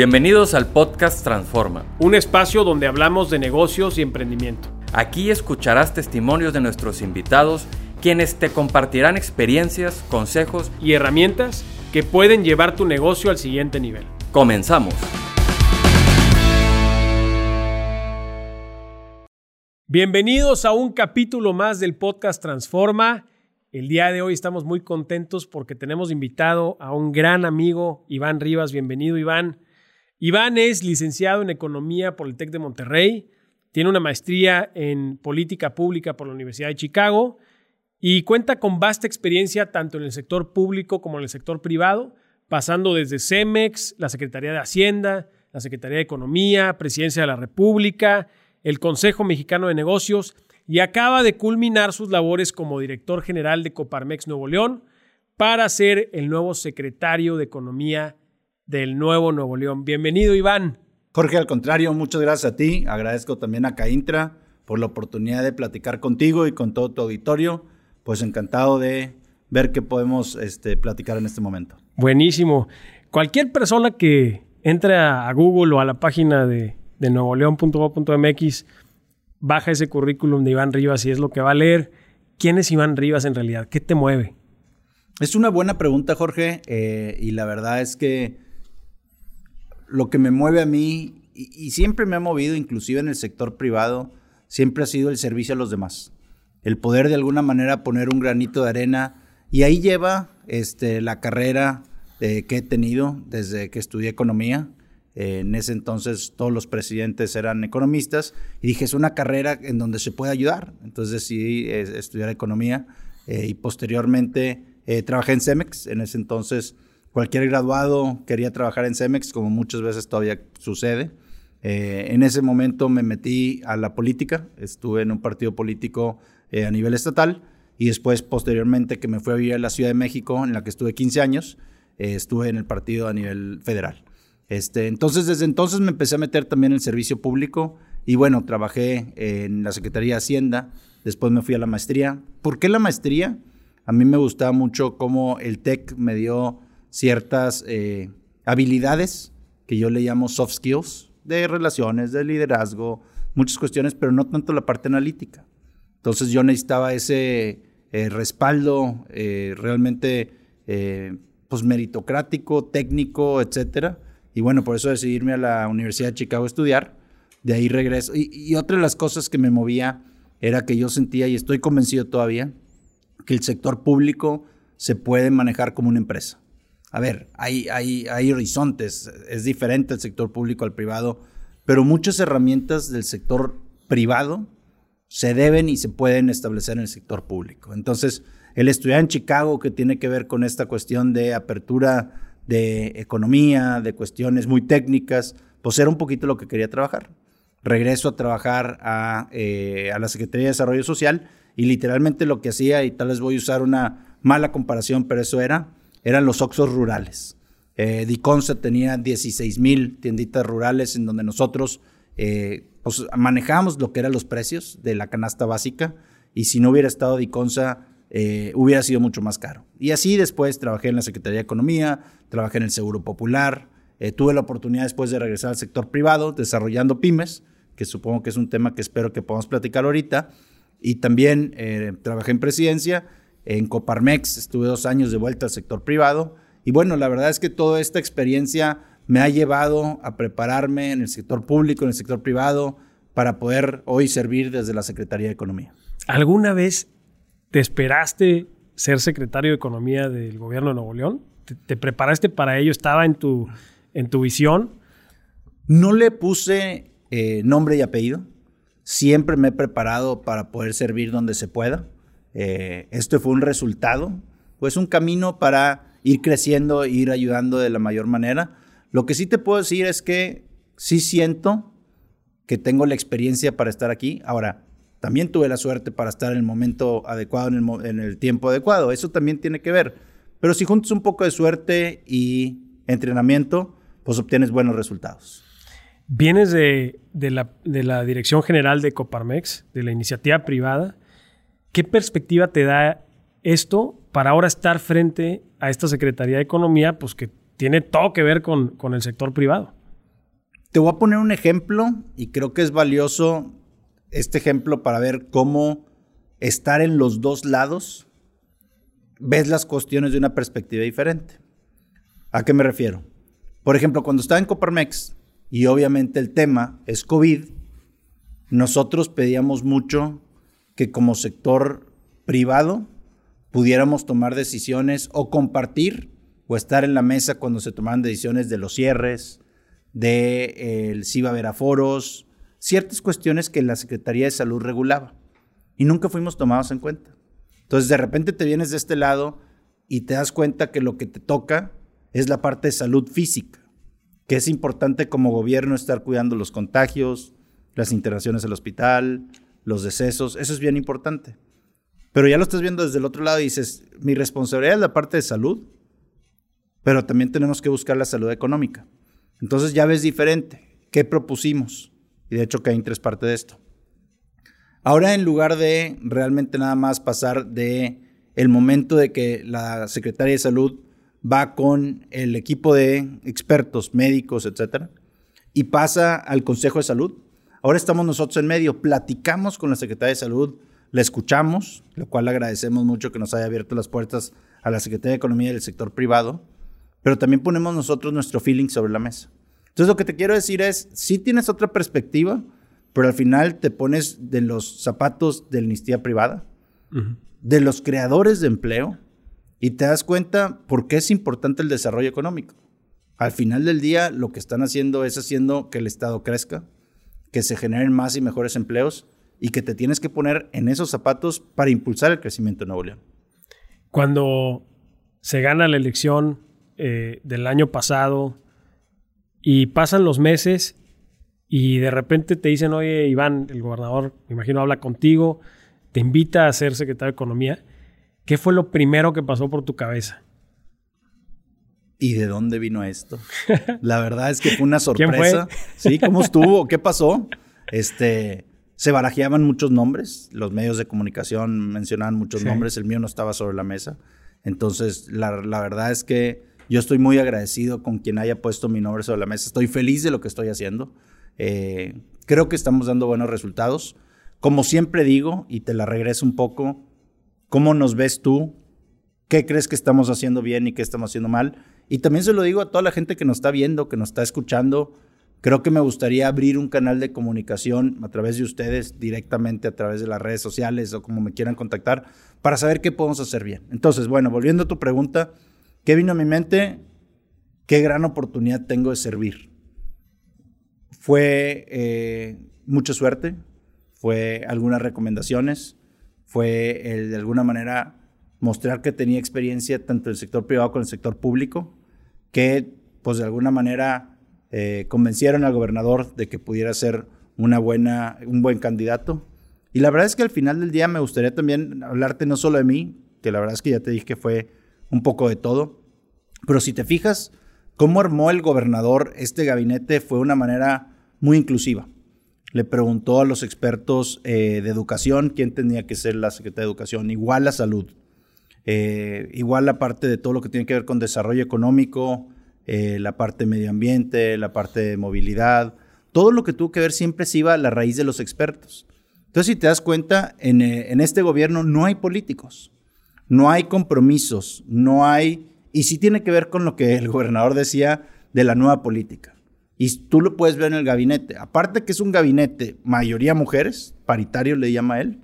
Bienvenidos al podcast Transforma. Un espacio donde hablamos de negocios y emprendimiento. Aquí escucharás testimonios de nuestros invitados, quienes te compartirán experiencias, consejos y herramientas que pueden llevar tu negocio al siguiente nivel. Comenzamos. Bienvenidos a un capítulo más del podcast Transforma. El día de hoy estamos muy contentos porque tenemos invitado a un gran amigo, Iván Rivas. Bienvenido, Iván. Iván es licenciado en Economía por el TEC de Monterrey, tiene una maestría en Política Pública por la Universidad de Chicago y cuenta con vasta experiencia tanto en el sector público como en el sector privado, pasando desde CEMEX, la Secretaría de Hacienda, la Secretaría de Economía, Presidencia de la República, el Consejo Mexicano de Negocios y acaba de culminar sus labores como director general de Coparmex Nuevo León para ser el nuevo secretario de Economía del Nuevo Nuevo León. Bienvenido, Iván. Jorge, al contrario, muchas gracias a ti. Agradezco también a Caintra por la oportunidad de platicar contigo y con todo tu auditorio. Pues encantado de ver qué podemos este, platicar en este momento. Buenísimo. Cualquier persona que entre a Google o a la página de, de nuevoleón.gov.mx, baja ese currículum de Iván Rivas y es lo que va a leer. ¿Quién es Iván Rivas en realidad? ¿Qué te mueve? Es una buena pregunta, Jorge, eh, y la verdad es que lo que me mueve a mí, y, siempre me ha movido, inclusive en el sector privado, siempre ha sido el servicio a los demás. El poder de alguna manera poner un granito de arena. Y ahí lleva este, la carrera eh, que he tenido desde que estudié economía. Eh, en ese entonces todos los presidentes eran economistas y dije, es una carrera en donde se puede ayudar. Entonces decidí eh, estudiar economía y posteriormente trabajé en Cemex. En ese entonces Cualquier graduado quería trabajar en Cemex, como muchas veces todavía sucede. Eh, en ese momento me metí a la política, estuve en un partido político eh, a nivel estatal y después, posteriormente, que me fui a vivir a la Ciudad de México, en la que estuve 15 años, eh, estuve en el partido a nivel federal. Este, entonces, desde entonces me empecé a meter también en el servicio público y bueno, trabajé en la Secretaría de Hacienda, después me fui a la maestría. ¿Por qué la maestría? A mí me gustaba mucho cómo el TEC me dio ciertas eh, habilidades que yo le llamo soft skills, de relaciones, de liderazgo, muchas cuestiones, pero no tanto la parte analítica. Entonces yo necesitaba ese eh, respaldo eh, realmente pues meritocrático, técnico, etcétera. Y bueno, por eso decidí irme a la Universidad de Chicago a estudiar. De ahí regreso. Y, y otra de las cosas que me movía era que yo sentía, y estoy convencido todavía, que el sector público se puede manejar como una empresa a ver, hay, hay, hay horizontes, es diferente el sector público al privado, pero muchas herramientas del sector privado se deben y se pueden establecer en el sector público. Entonces, el estudiar en Chicago que tiene que ver con esta cuestión de apertura de economía, de cuestiones muy técnicas, pues era un poquito lo que quería trabajar. Regreso a trabajar a, eh, a la Secretaría de Desarrollo Social y literalmente lo que hacía, y tal vez voy a usar una mala comparación, pero eso era, eran los Oxos rurales. Eh, Diconsa tenía 16 mil tienditas rurales en donde nosotros eh, pues, manejábamos lo que eran los precios de la canasta básica y si no hubiera estado Diconsa eh, hubiera sido mucho más caro. Y así después trabajé en la Secretaría de Economía, trabajé en el Seguro Popular, eh, tuve la oportunidad después de regresar al sector privado desarrollando pymes, que supongo que es un tema que espero que podamos platicar ahorita, y también trabajé en presidencia en Coparmex estuve dos años de vuelta al sector privado. Y bueno, la verdad es que toda esta experiencia me ha llevado a prepararme en el sector público, en el sector privado, para poder hoy servir desde la Secretaría de Economía. ¿Alguna vez te esperaste ser secretario de Economía del gobierno de Nuevo León? ¿Te, preparaste para ello? ¿Estaba en tu, en tu visión? No le puse eh, nombre y apellido. Siempre me he preparado para poder servir donde se pueda. Eh, esto fue un resultado, pues un camino para ir creciendo, ir ayudando de la mayor manera. Lo que sí te puedo decir es que sí siento que tengo la experiencia para estar aquí. Ahora, también tuve la suerte para estar en el momento adecuado, en el, tiempo adecuado. Eso también tiene que ver. Pero si juntas un poco de suerte y entrenamiento, pues obtienes buenos resultados. Vienes de la Dirección General de Coparmex, de la iniciativa privada, ¿Qué perspectiva te da esto para ahora estar frente a esta Secretaría de Economía, pues que tiene todo que ver con, con el sector privado? Te voy a poner un ejemplo y creo que es valioso este ejemplo para ver cómo estar en los dos lados ves las cuestiones de una perspectiva diferente. ¿A qué me refiero? Por ejemplo, cuando estaba en Coparmex y obviamente el tema es COVID, nosotros pedíamos mucho que como sector privado pudiéramos tomar decisiones o compartir o estar en la mesa cuando se tomaban decisiones de los cierres, de eh, el si foros, ciertas cuestiones que la Secretaría de Salud regulaba y nunca fuimos tomados en cuenta. Entonces de repente te vienes de este lado y te das cuenta que lo que te toca es la parte de salud física, que es importante como gobierno estar cuidando los contagios, las internaciones al hospital, los decesos, eso es bien importante. Pero ya lo estás viendo desde el otro lado y dices, mi responsabilidad es la parte de salud, pero también tenemos que buscar la salud económica. Entonces ya ves diferente. ¿Qué propusimos? Y de hecho que hay tres partes de esto. Ahora en lugar de realmente nada más pasar de el momento de que la Secretaría de Salud va con el equipo de expertos, médicos, etcétera, y pasa al Consejo de Salud. Ahora estamos nosotros en medio, platicamos con la Secretaría de Salud, la escuchamos, lo cual le agradecemos mucho que nos haya abierto las puertas a la Secretaría de Economía y del sector privado, pero también ponemos nosotros nuestro feeling sobre la mesa. Entonces lo que te quiero decir es, si tienes otra perspectiva, pero al final te pones de los zapatos de la amnistía privada, de los creadores de empleo, y te das cuenta por qué es importante el desarrollo económico. Al final del día, lo que están haciendo es haciendo que el Estado crezca, que se generen más y mejores empleos y que te tienes que poner en esos zapatos para impulsar el crecimiento de Nuevo León. Cuando se gana la elección eh, del año pasado y pasan los meses y de repente te dicen, oye, Iván, el gobernador, me imagino, habla contigo, te invita a ser secretario de Economía ¿Qué fue lo primero que pasó por tu cabeza? ¿Y de dónde vino esto? La verdad es que fue una sorpresa. Sí, ¿cómo estuvo? ¿Qué pasó? Este, se barajeaban muchos nombres, los medios de comunicación mencionaban muchos nombres, el mío no estaba sobre la mesa. Entonces, la, verdad es que yo estoy muy agradecido con quien haya puesto mi nombre sobre la mesa. Estoy feliz de lo que estoy haciendo. Eh, creo que estamos dando buenos resultados. Como siempre digo, y te la regreso un poco, ¿Cómo nos ves tú? ¿Qué crees que estamos haciendo bien y qué estamos haciendo mal? Y también se lo digo a toda la gente que nos está viendo, que nos está escuchando. Creo que me gustaría abrir un canal de comunicación a través de ustedes, directamente a través de las redes sociales o como me quieran contactar, para saber qué podemos hacer bien. Entonces, bueno, volviendo a tu pregunta, ¿qué vino a mi mente? ¿Qué gran oportunidad tengo de servir? Fue eh, mucha suerte, fue algunas recomendaciones, fue el, de alguna manera mostrar que tenía experiencia tanto en el sector privado como en el sector público, que pues de alguna manera eh, convencieron al gobernador de que pudiera ser una buena, un buen candidato. Y la verdad es que al final del día me gustaría también hablarte no solo de mí, que la verdad es que ya te dije que fue un poco de todo, pero si te fijas, cómo armó el gobernador este gabinete fue una manera muy inclusiva le preguntó a los expertos eh, de educación quién tenía que ser la secretaria de educación, igual la salud, eh, igual la parte de todo lo que tiene que ver con desarrollo económico, eh, la parte medio ambiente, la parte de movilidad, todo lo que tuvo que ver siempre se iba a la raíz de los expertos. Entonces, si te das cuenta, en, en este gobierno no hay políticos, no hay compromisos, no hay, y sí tiene que ver con lo que el gobernador decía de la nueva política. Y tú lo puedes ver en el gabinete. Aparte que es un gabinete, mayoría mujeres, paritario le llama él,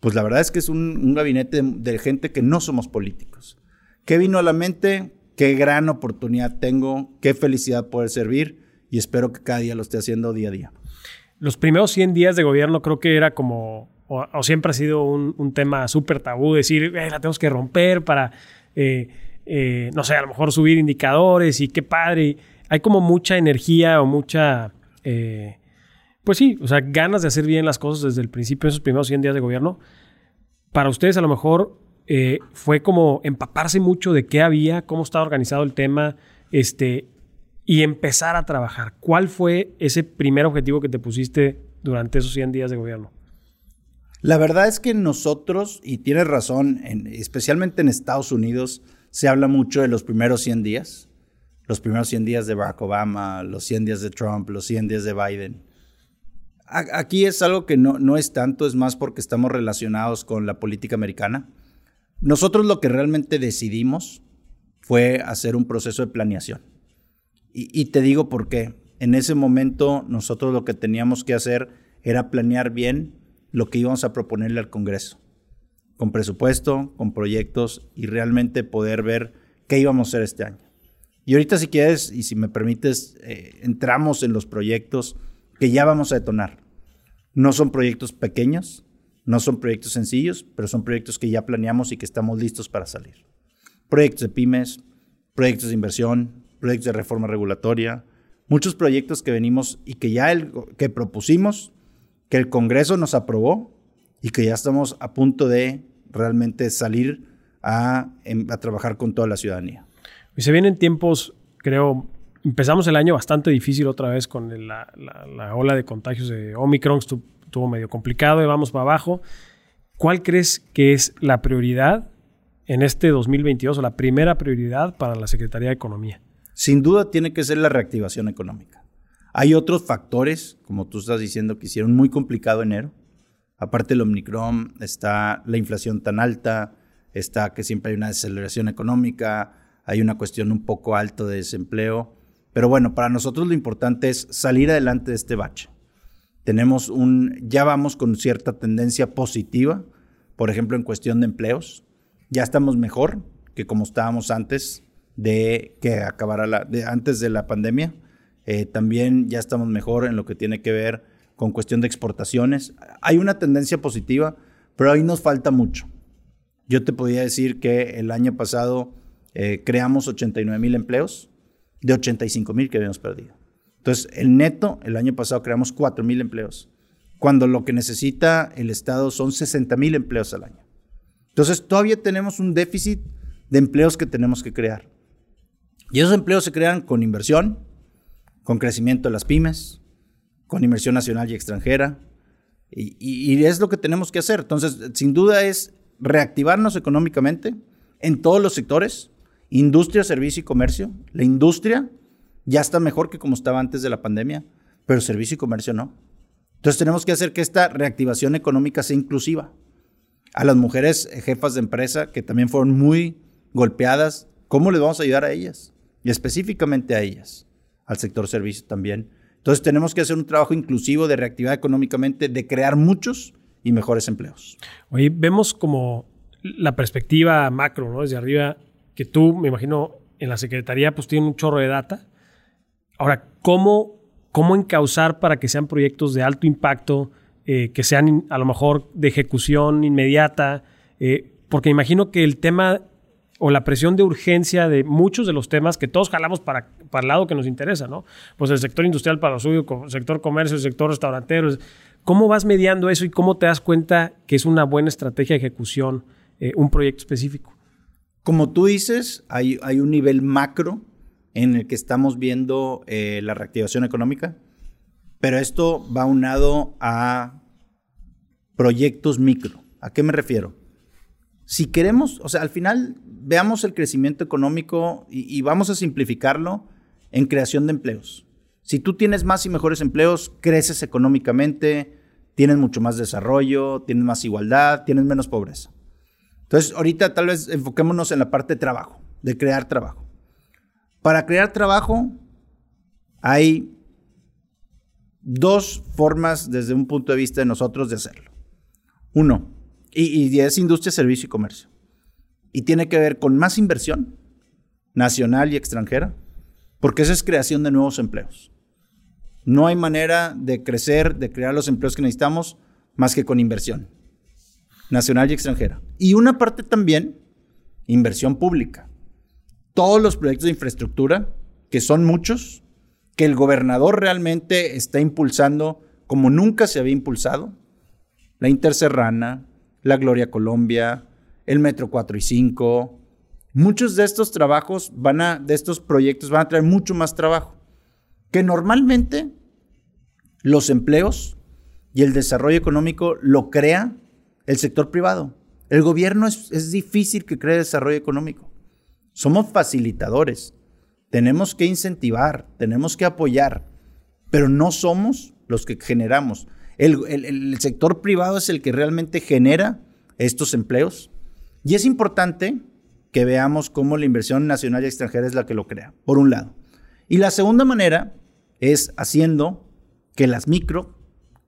pues la verdad es que es un, gabinete de, gente que no somos políticos. ¿Qué vino a la mente? Qué gran oportunidad tengo, qué felicidad poder servir y espero que cada día lo esté haciendo día a día. Los primeros 100 días de gobierno creo que era como, o, siempre ha sido un, tema súper tabú, decir, eh, la tenemos que romper para, eh, eh, no sé, a lo mejor subir indicadores y qué padre hay como mucha energía o mucha, eh, pues sí, o sea, ganas de hacer bien las cosas desde el principio, esos primeros 100 días de gobierno. Para ustedes a lo mejor eh, fue como empaparse mucho de qué había, cómo estaba organizado el tema, este, y empezar a trabajar. ¿Cuál fue ese primer objetivo que te pusiste durante esos 100 días de gobierno? La verdad es que nosotros, y tienes razón, especialmente en Estados Unidos, se habla mucho de los primeros 100 días. los primeros 100 días de Barack Obama, los 100 días de Trump, los 100 días de Biden. Aquí es algo que no, no es tanto, es más porque estamos relacionados con la política americana. Nosotros lo que realmente decidimos fue hacer un proceso de planeación. Y, te digo por qué. En ese momento nosotros lo que teníamos que hacer era planear bien lo que íbamos a proponerle al Congreso, con presupuesto, con proyectos y realmente poder ver qué íbamos a hacer este año. Y ahorita si quieres y si me permites, eh, entramos en los proyectos que ya vamos a detonar. No son proyectos pequeños, no son proyectos sencillos, pero son proyectos que ya planeamos y que estamos listos para salir. Proyectos de pymes, proyectos de inversión, proyectos de reforma regulatoria, muchos proyectos que venimos y que ya el, que propusimos, que el Congreso nos aprobó y que ya estamos a punto de realmente salir a, em, a trabajar con toda la ciudadanía. Y se vienen tiempos, creo, empezamos el año bastante difícil otra vez con la, la, ola de contagios de Omicron, estuvo medio complicado y vamos para abajo. ¿Cuál crees que es la prioridad en este 2022 o la primera prioridad para la Secretaría de Economía? Sin duda tiene que ser la reactivación económica. Hay otros factores, como tú estás diciendo, que hicieron muy complicado enero. Aparte del Omicron, está la inflación tan alta, está que siempre hay una desaceleración económica, hay una cuestión un poco alta de desempleo. Pero bueno, para nosotros lo importante es salir adelante de este bache. Tenemos un, ya vamos con cierta tendencia positiva, por ejemplo, en cuestión de empleos. Ya estamos mejor que como estábamos antes de que acabara la, antes de la pandemia. Eh, también ya estamos mejor en lo que tiene que ver con cuestión de exportaciones. Hay una tendencia positiva, pero ahí nos falta mucho. Yo te podía decir que el año pasado eh, creamos 89 mil empleos de 85 mil que habíamos perdido. Entonces, el neto, el año pasado creamos 4 mil empleos, cuando lo que necesita el Estado son 60 mil empleos al año. Entonces, todavía tenemos un déficit de empleos que tenemos que crear. Y esos empleos se crean con inversión, con crecimiento de las pymes, con inversión nacional y extranjera. Y, es lo que tenemos que hacer. Entonces, sin duda es reactivarnos económicamente en todos los sectores, industria, servicio y comercio. La industria ya está mejor que como estaba antes de la pandemia, pero servicio y comercio no. Entonces tenemos que hacer que esta reactivación económica sea inclusiva. A las mujeres jefas de empresa que también fueron muy golpeadas, ¿cómo les vamos a ayudar a ellas? y específicamente a ellas, al sector servicio también. Entonces tenemos que hacer un trabajo inclusivo de reactivar económicamente, de crear muchos y mejores empleos. Oye, vemos como la perspectiva macro, ¿no? Desde arriba, que tú, me imagino, en la Secretaría, pues tiene un chorro de data. Ahora, ¿cómo, cómo encauzar para que sean proyectos de alto impacto, eh, que sean a lo mejor de ejecución inmediata? Eh, porque imagino que el tema o la presión de urgencia de muchos de los temas que todos jalamos para, para el lado que nos interesa, ¿no? Pues el sector industrial para lo suyo, el sector comercio, el sector restaurantero. ¿Cómo vas mediando eso y cómo te das cuenta que es una buena estrategia de ejecución eh, un proyecto específico? Como tú dices, hay, un nivel macro en el que estamos viendo eh, la reactivación económica, pero esto va unado a proyectos micro. ¿A qué me refiero? Si queremos, o sea, al final veamos el crecimiento económico y, vamos a simplificarlo en creación de empleos. Si tú tienes más y mejores empleos, creces económicamente, tienes mucho más desarrollo, tienes más igualdad, tienes menos pobreza. Entonces, ahorita tal vez enfoquémonos en la parte de trabajo, de crear trabajo. Para crear trabajo hay dos formas desde un punto de vista de nosotros de hacerlo. Uno, y, es industria, servicio y comercio y tiene que ver con más inversión nacional y extranjera, porque esa es creación de nuevos empleos. No hay manera de crecer, de crear los empleos que necesitamos más que con inversión nacional y extranjera. Y una parte también, inversión pública. Todos los proyectos de infraestructura, que son muchos, que el gobernador realmente está impulsando como nunca se había impulsado. La Interserrana, la Gloria Colombia, el Metro 4 y 5. Muchos de estos trabajos van a, de estos proyectos van a traer mucho más trabajo. Que normalmente los empleos y el desarrollo económico lo crea el sector privado. El gobierno es, es difícil que cree desarrollo económico. Somos facilitadores, tenemos que incentivar, tenemos que apoyar, pero no somos los que generamos. El, sector privado es el que realmente genera estos empleos y es importante que veamos cómo la inversión nacional y extranjera es la que lo crea, por un lado. Y la segunda manera es haciendo que las micro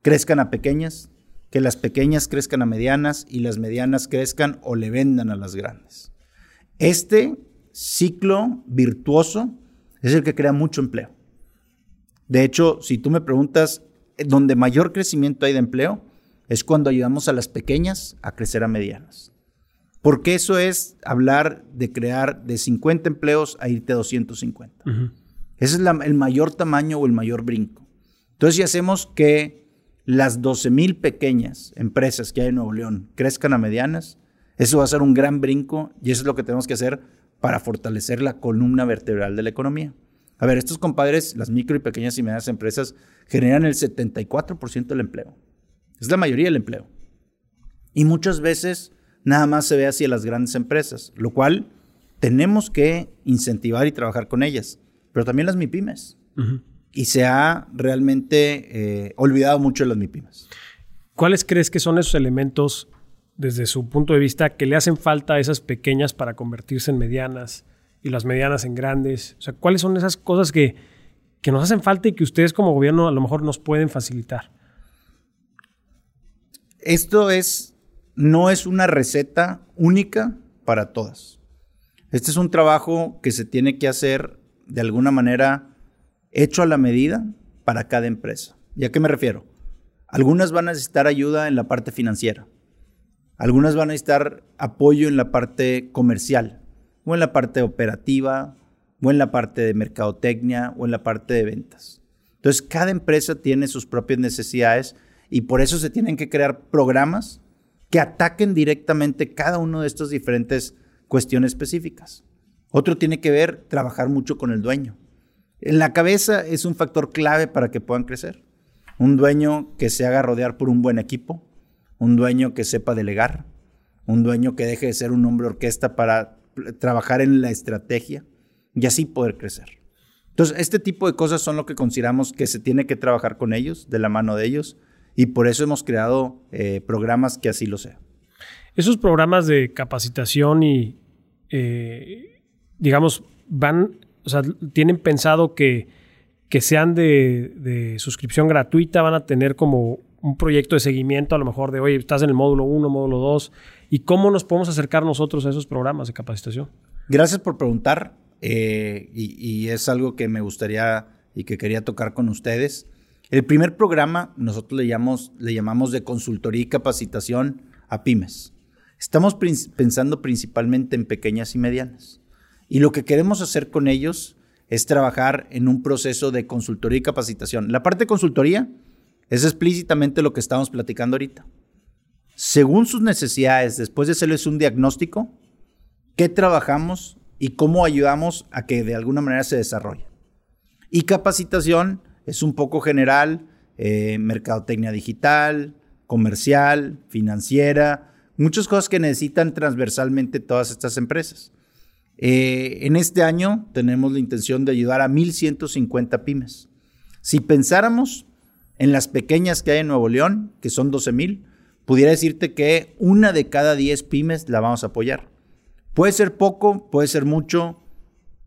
crezcan a pequeñas, que las pequeñas crezcan a medianas y las medianas crezcan o le vendan a las grandes. Este ciclo virtuoso es el que crea mucho empleo. De hecho, si tú me preguntas, eh, donde mayor crecimiento hay de empleo es cuando ayudamos a las pequeñas a crecer a medianas. Porque eso es hablar de crear de 50 empleos a irte a 250. Ese es el mayor tamaño o el mayor brinco. Entonces, si hacemos que las 12 mil pequeñas empresas que hay en Nuevo León crezcan a medianas, eso va a ser un gran brinco y eso es lo que tenemos que hacer para fortalecer la columna vertebral de la economía. A ver, estos compadres, las micro y pequeñas y medianas empresas, generan el 74% del empleo. Es la mayoría del empleo. Y muchas veces nada más se ve hacia las grandes empresas, lo cual tenemos que incentivar y trabajar con ellas, pero también las MIPIMES. Y se ha realmente eh, olvidado mucho de las MIPIMES. ¿Cuáles crees que son esos elementos desde su punto de vista que le hacen falta a esas pequeñas para convertirse en medianas y las medianas en grandes? O sea, ¿cuáles son esas cosas que, que nos hacen falta y que ustedes como gobierno a lo mejor nos pueden facilitar? Esto es, no es una receta única para todas. Este es un trabajo que se tiene que hacer de alguna manera hecho a la medida para cada empresa. ¿Y a qué me refiero? Algunas van a necesitar ayuda en la parte financiera. Algunas van a necesitar apoyo en la parte comercial, o en la parte operativa, o en la parte de mercadotecnia, o en la parte de ventas. Entonces, cada empresa tiene sus propias necesidades y por eso se tienen que crear programas que ataquen directamente cada uno de estas diferentes cuestiones específicas. Otro tiene que ver trabajar mucho con el dueño. En la cabeza es un factor clave para que puedan crecer. Un dueño que se haga rodear por un buen equipo, un dueño que sepa delegar, un dueño que deje de ser un hombre orquesta para trabajar en la estrategia y así poder crecer. Entonces, este tipo de cosas son lo que consideramos que se tiene que trabajar con ellos, de la mano de ellos, y por eso hemos creado eh, programas que así lo sean. Esos programas de capacitación y, eh, digamos, van, o sea, tienen pensado que, que sean de, de, suscripción gratuita, van a tener como un proyecto de seguimiento, a lo mejor de, oye, estás en el módulo 1, módulo 2, y cómo nos podemos acercar nosotros a esos programas de capacitación. Gracias por preguntar, eh, y, es algo que me gustaría y que quería tocar con ustedes. El primer programa nosotros le llamamos, le llamamos de consultoría y capacitación a pymes. Estamos pensando principalmente en pequeñas y medianas. Y lo que queremos hacer con ellos es trabajar en un proceso de consultoría y capacitación. La parte de consultoría es explícitamente lo que estamos platicando ahorita. Según sus necesidades, después de hacerles un diagnóstico, ¿qué trabajamos y cómo ayudamos a que de alguna manera se desarrolle? Y capacitación es un poco general, eh, mercadotecnia digital, comercial, financiera, muchas cosas que necesitan transversalmente todas estas empresas. Eh, en este año tenemos la intención de ayudar a 1.150 pymes. Si pensáramos en las pequeñas que hay en Nuevo León, que son 12 mil, pudiera decirte que una de cada 10 pymes la vamos a apoyar. Puede ser poco, puede ser mucho,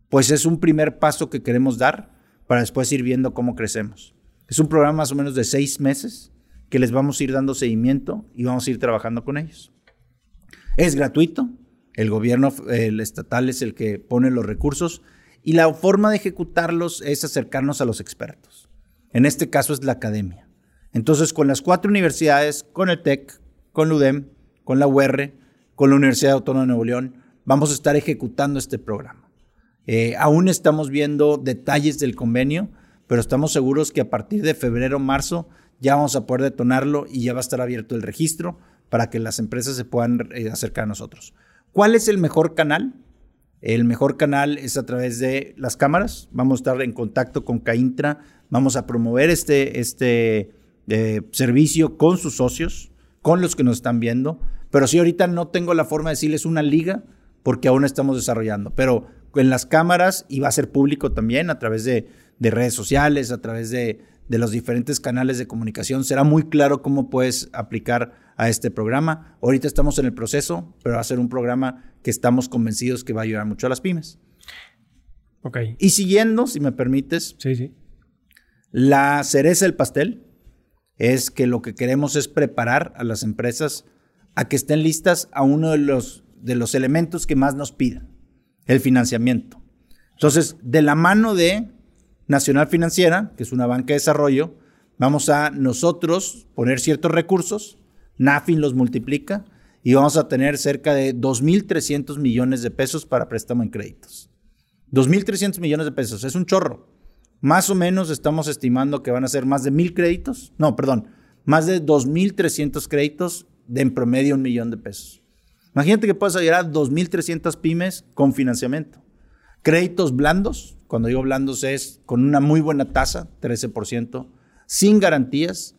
pues es un primer paso que queremos dar para después ir viendo cómo crecemos. Es un programa más o menos de seis meses que les vamos a ir dando seguimiento y vamos a ir trabajando con ellos. Es gratuito, el gobierno estatal es el que pone los recursos y la forma de ejecutarlos es acercarnos a los expertos. En este caso es la academia. Entonces, con las cuatro universidades, con el TEC, con la UDEM, con la UR, con la Universidad Autónoma de Nuevo León, vamos a estar ejecutando este programa. Eh, aún estamos viendo detalles del convenio, pero estamos seguros que a partir de febrero, marzo, ya vamos a poder detonarlo y ya va a estar abierto el registro para que las empresas se puedan eh, acercar a nosotros. ¿Cuál es el mejor canal? El mejor canal es a través de las cámaras. Vamos a estar en contacto con Caintra vamos a promover este, este eh, servicio con sus socios, con los que nos están viendo, pero sí ahorita no tengo la forma de decirles una liga porque aún estamos desarrollando, pero en las cámaras y va a ser público también a través de, de redes sociales, a través de, de los diferentes canales de comunicación. Será muy claro cómo puedes aplicar a este programa. Ahorita estamos en el proceso, pero va a ser un programa que estamos convencidos que va a ayudar mucho a las pymes. Ok. Y siguiendo, si me permites, Sí, sí. la cereza del pastel es que lo que queremos es preparar a las empresas a que estén listas a uno de los, de los elementos que más nos pidan, el financiamiento. Entonces, de la mano de Nacional Financiera, que es una banca de desarrollo, vamos a nosotros poner ciertos recursos, NAFIN los multiplica y vamos a tener cerca de 2.300 millones de pesos para préstamo en créditos. 2.300 millones de pesos, es un chorro. Más o menos estamos estimando que van a ser más de mil créditos. No, perdón, más de 2.300 créditos de en promedio un millón de pesos. Imagínate que puedes ayudar a 2.300 pymes con financiamiento. Créditos blandos, cuando digo blandos es con una muy buena tasa, 13%, sin garantías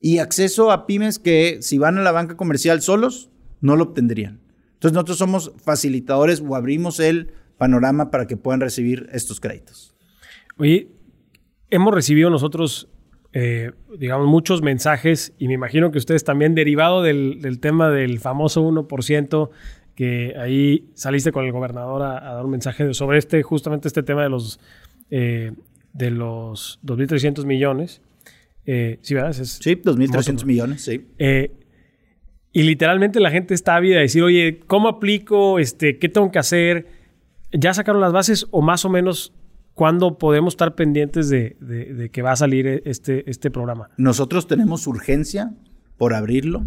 y acceso a pymes que si van a la banca comercial solos, no lo obtendrían. Entonces nosotros somos facilitadores o abrimos el panorama para que puedan recibir estos créditos. Oye, hemos recibido nosotros, eh, digamos, muchos mensajes y me imagino que ustedes también, derivado del, del tema del famoso 1%, que ahí saliste con el gobernador a, a dar un mensaje sobre este, justamente este tema de los, eh, de los 2.300 millones. Eh, sí, ¿verdad? Es- Sí, 2.300 Moto. millones, sí. Eh, y literalmente la gente está ávida de decir, oye, ¿cómo aplico? Este, ¿Qué tengo que hacer? ¿Ya sacaron las bases o más o menos cuándo podemos estar pendientes de, de- de que va a salir este, este programa? Nosotros tenemos urgencia por abrirlo.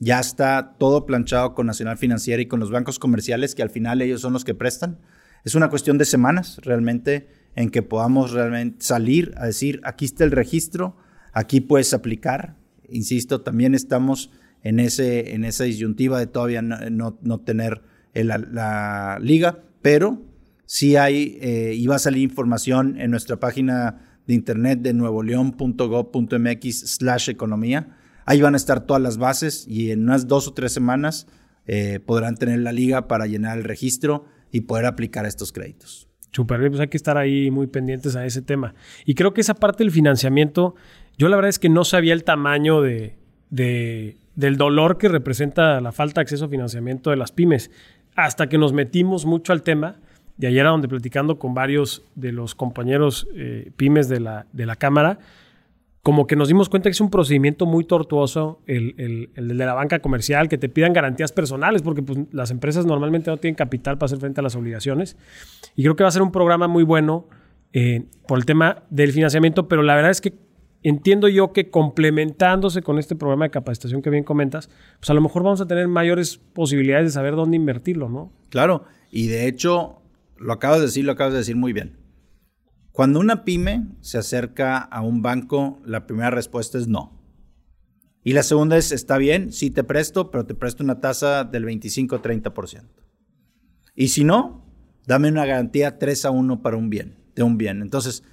Ya está todo planchado con Nacional Financiera y con los bancos comerciales, que al final ellos son los que prestan. Es una cuestión de semanas realmente en que podamos realmente salir a decir, aquí está el registro, aquí puedes aplicar. Insisto, también estamos en, ese, en esa disyuntiva de todavía no, no- tener la liga, pero sí hay, eh, y va a salir información en nuestra página de internet de nuevoleón.gov.mx slash economía. Ahí van a estar todas las bases y en unas dos o tres semanas eh, podrán tener la liga para llenar el registro y poder aplicar estos créditos. Súper bien, pues hay que estar ahí muy pendientes a ese tema. Y creo que esa parte del financiamiento, yo la verdad es que no sabía el tamaño de, de- del dolor que representa la falta de acceso a financiamiento de las pymes, hasta que nos metimos mucho al tema. De ayer era donde platicando con varios de los compañeros eh, pymes de la, de la Cámara, como que nos dimos cuenta que es un procedimiento muy tortuoso el, el- el de la banca comercial, que te pidan garantías personales, porque pues, las empresas normalmente no tienen capital para hacer frente a las obligaciones. Y creo que va a ser un programa muy bueno eh, por el tema del financiamiento, pero la verdad es que entiendo yo que complementándose con este programa de capacitación que bien comentas, pues a lo mejor vamos a tener mayores posibilidades de saber dónde invertirlo, ¿no? Claro, y de hecho, lo acabas de decir, lo acabas de decir muy bien. Cuando una pyme se acerca a un banco, la primera respuesta es no. Y la segunda es, está bien, sí te presto, pero te presto una tasa del 25-30%. Y si no, dame una garantía 3 a 1 para un bien, de un bien. Entonces,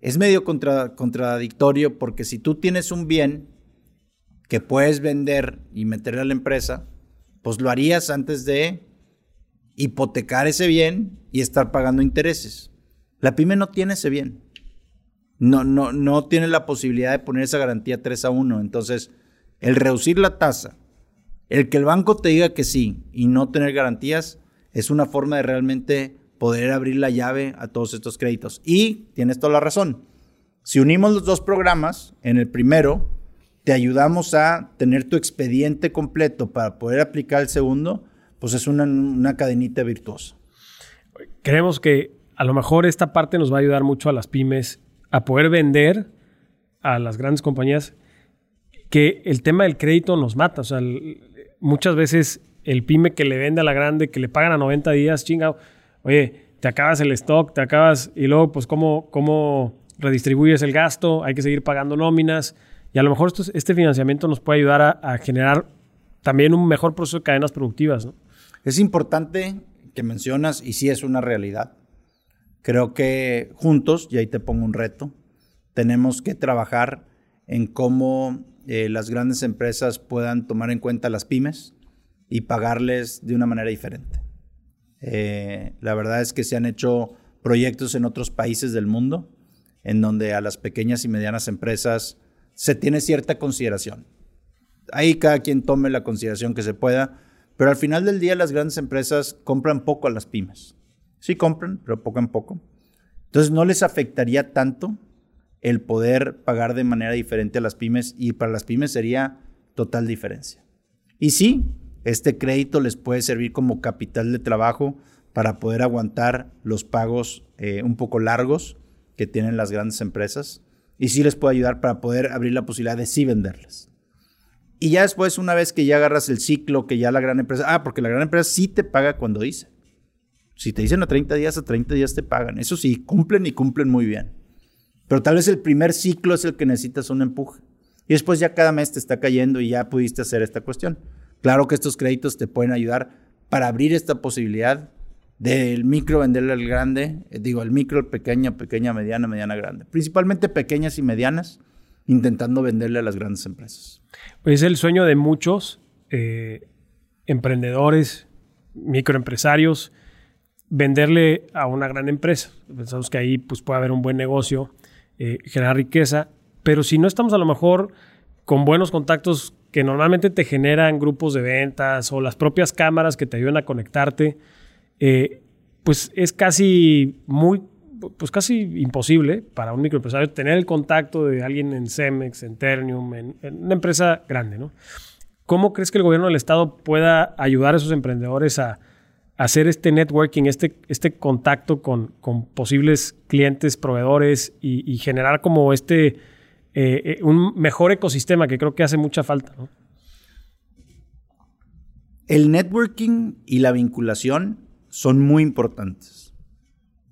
es medio contra- contradictorio porque si tú tienes un bien que puedes vender y meterle a la empresa, pues lo harías antes de hipotecar ese bien y estar pagando intereses. La pyme no tiene ese bien. No, no, no tiene la posibilidad de poner esa garantía 3 a 1. Entonces, el reducir la tasa, el que el banco te diga que sí y no tener garantías, es una forma de realmente poder abrir la llave a todos estos créditos. Y tienes toda la razón. Si unimos los dos programas, en el primero te ayudamos a tener tu expediente completo para poder aplicar el segundo, pues es una, una cadenita virtuosa. Creemos que a lo mejor esta parte nos va a ayudar mucho a las pymes a poder vender a las grandes compañías que el tema del crédito nos mata. O sea, muchas veces el pyme que le vende a la grande, que le pagan a 90 días, chingado, oye, te acabas el stock, te acabas, y luego, pues, ¿cómo, cómo redistribuyes el gasto? Hay que seguir pagando nóminas. Y a lo mejor este financiamiento nos puede ayudar a, generar también un mejor proceso de cadenas productivas. Es importante que mencionas, y sí es una realidad, creo que juntos, y ahí te pongo un reto, tenemos que trabajar en cómo eh, las grandes empresas puedan tomar en cuenta las pymes y pagarles de una manera diferente. Eh, la verdad es que se han hecho proyectos en otros países del mundo en donde a las pequeñas y medianas empresas se tiene cierta consideración. Ahí cada quien tome la consideración que se pueda, pero al final del día las grandes empresas compran poco a las pymes. Sí compran, pero poco en poco. Entonces no les afectaría tanto el poder pagar de manera diferente a las pymes y para las pymes sería total diferencia. Y sí, este crédito les puede servir como capital de trabajo para poder aguantar los pagos eh, un poco largos que tienen las grandes empresas y sí les puede ayudar para poder abrir la posibilidad de sí venderlas. Y ya después, una vez que ya agarras el ciclo, que ya la gran empresa, ah, porque la gran empresa sí te paga cuando dice. Si te dicen a 30 días, a 30 días te pagan. Eso sí, cumplen y cumplen muy bien. Pero tal vez el primer ciclo es el que necesitas un empuje. Y después ya cada mes te está cayendo y ya pudiste hacer esta cuestión. Claro que estos créditos te pueden ayudar para abrir esta posibilidad del micro venderle al grande, eh, digo, el micro, pequeña, pequeña, mediana, mediana, grande. Principalmente pequeñas y medianas, intentando venderle a las grandes empresas. Pues es el sueño de muchos eh, emprendedores, microempresarios, venderle a una gran empresa. Pensamos que ahí pues, puede haber un buen negocio, eh, generar riqueza, pero si no estamos a lo mejor con buenos contactos que normalmente te generan grupos de ventas o las propias cámaras que te ayudan a conectarte, eh, pues es casi muy, pues casi imposible para un microempresario tener el contacto de alguien en Cemex, en Ternium, en, una empresa grande, ¿no? ¿Cómo crees que el gobierno del Estado pueda ayudar a esos emprendedores a, hacer este networking, este, este contacto con, posibles clientes, proveedores y, generar como este, eh, eh, un mejor ecosistema que creo que hace mucha falta. El networking y la vinculación son muy importantes.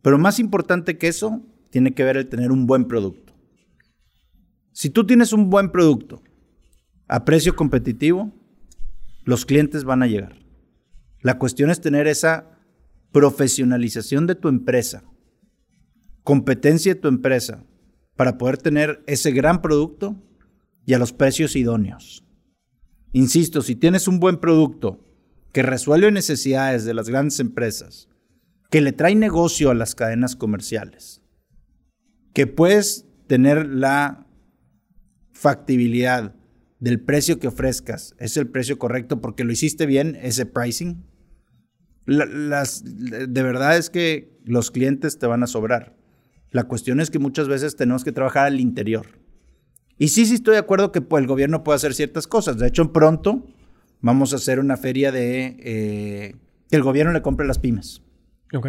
Pero más importante que eso, tiene que ver el tener un buen producto. Si tú tienes un buen producto a precio competitivo, los clientes van a llegar. La cuestión es tener esa profesionalización de tu empresa, competencia de tu empresa, para poder tener ese gran producto y a los precios idóneos. Insisto, si tienes un buen producto que resuelve necesidades de las grandes empresas, que le trae negocio a las cadenas comerciales, que puedes tener la factibilidad del precio que ofrezcas, es el precio correcto porque lo hiciste bien, ese pricing. las, de verdad es que los clientes te van a sobrar. La cuestión es que muchas veces tenemos que trabajar al interior. Y sí, sí estoy de acuerdo que pues, el gobierno puede hacer ciertas cosas. De hecho, pronto vamos a hacer una feria de eh, que el gobierno le compre las pymes. Ok.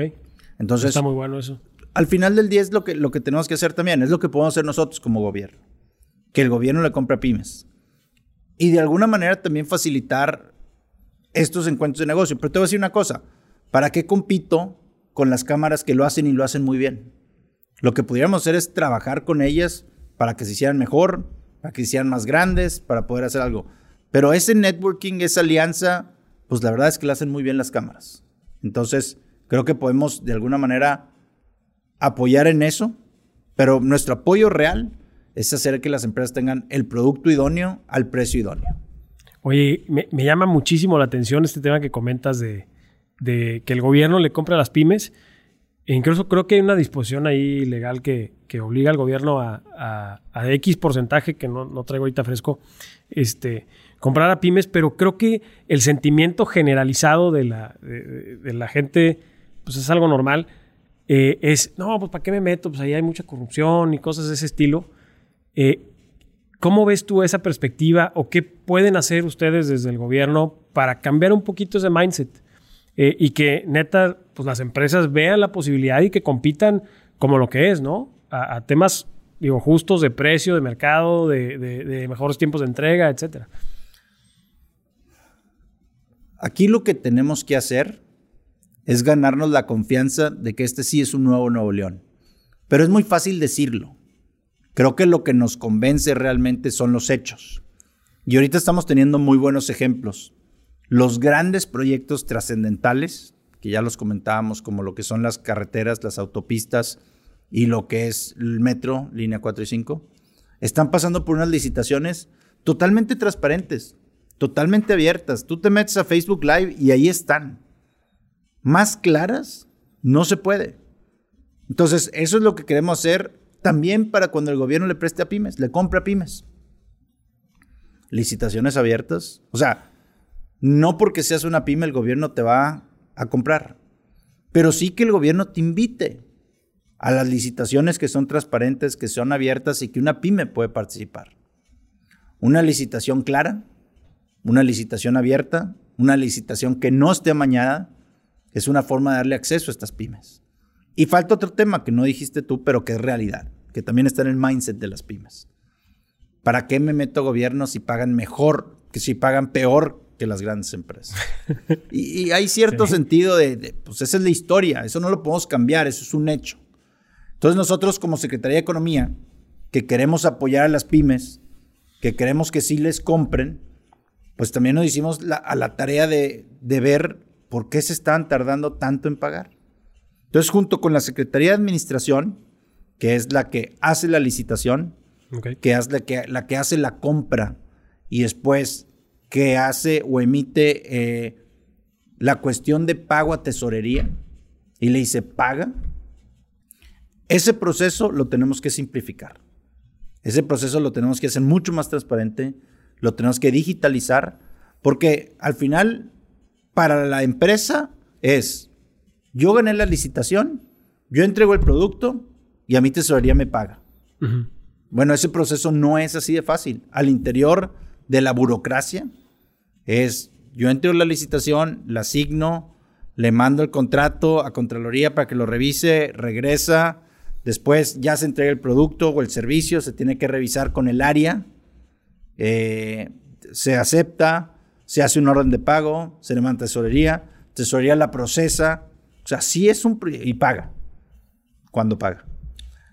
Entonces. Está muy bueno eso. Al final del día es lo que, lo que tenemos que hacer también, es lo que podemos hacer nosotros como gobierno. Que el gobierno le compre a pymes. Y de alguna manera también facilitar estos encuentros de negocio. Pero te voy a decir una cosa, ¿para qué compito con las cámaras que lo hacen y lo hacen muy bien? Lo que pudiéramos hacer es trabajar con ellas para que se hicieran mejor, para que se hicieran más grandes, para poder hacer algo. Pero ese networking, esa alianza, pues la verdad es que lo hacen muy bien las cámaras. Entonces, creo que podemos de alguna manera apoyar en eso, pero nuestro apoyo real es hacer que las empresas tengan el producto idóneo al precio idóneo. Oye, me, llama muchísimo la atención este tema que comentas de, que el gobierno le compra a las pymes. E incluso creo que hay una disposición ahí legal que, obliga al gobierno a, X porcentaje, que no, traigo ahorita fresco, este, comprar a pymes, pero creo que el sentimiento generalizado de la, de, la gente, pues es algo normal. Eh, es, no, pues ¿para qué me meto? Pues ahí hay mucha corrupción y cosas de ese estilo. Eh, ¿Cómo ves tú esa perspectiva o qué pueden hacer ustedes desde el gobierno para cambiar un poquito ese mindset? Eh, y que neta, pues las empresas vean la posibilidad y que compitan como lo que es, ¿no? A, temas, digo, justos de precio, de mercado, de, de mejores tiempos de entrega, etcétera. Aquí lo que tenemos que hacer es ganarnos la confianza de que este sí es un nuevo Nuevo León. Pero es muy fácil decirlo. Creo que lo que nos convence realmente son los hechos. Y ahorita estamos teniendo muy buenos ejemplos. Los grandes proyectos trascendentales, que ya los comentábamos, como lo que son las carreteras, las autopistas y lo que es el metro, línea 4 y 5, están pasando por unas licitaciones totalmente transparentes totalmente abiertas. Tú te metes a Facebook Live y ahí están. más claras no se puede. Entonces, eso es lo que queremos hacer también para cuando el gobierno le preste a pymes, le compre a pymes. Licitaciones abiertas. O sea, no porque seas una pyme el gobierno te va a comprar, pero sí que el gobierno te invite a las licitaciones que son transparentes, que son abiertas y que una pyme puede participar. Una licitación clara, una licitación abierta, una licitación que no esté amañada, es una forma de darle acceso a estas pymes. Y falta otro tema que no dijiste tú, pero que es realidad, que también está en el mindset de las pymes. ¿Para qué me meto gobierno si pagan mejor, que si pagan peor que las grandes empresas? y, hay cierto sentido de, pues esa es la historia, eso no lo podemos cambiar, eso es un hecho. Entonces nosotros como Secretaría de Economía, que queremos apoyar a las pymes, que queremos que sí les compren, pues también nos hicimos a la tarea de, de ver por qué se están tardando tanto en pagar. Entonces, junto con la Secretaría de Administración, que es la que hace la licitación, que es la que, la que hace la compra y después que hace o emite eh, la cuestión de pago a tesorería y le dice paga, ese proceso lo tenemos que simplificar. Ese proceso lo tenemos que hacer mucho más transparente, lo tenemos que digitalizar, porque al final, para la empresa es yo gané la licitación, yo entrego el producto y a mi tesorería me paga. Bueno, ese proceso no es así de fácil. Al interior de la burocracia es, yo entrego la licitación, la asigno, le mando el contrato a Contraloría para que lo revise, regresa, después ya se entrega el producto o el servicio, se tiene que revisar con el área, eh, se acepta, se hace un orden de pago, se le manda tesorería, tesorería la procesa, o sea, sí es un... y paga. Cuando paga.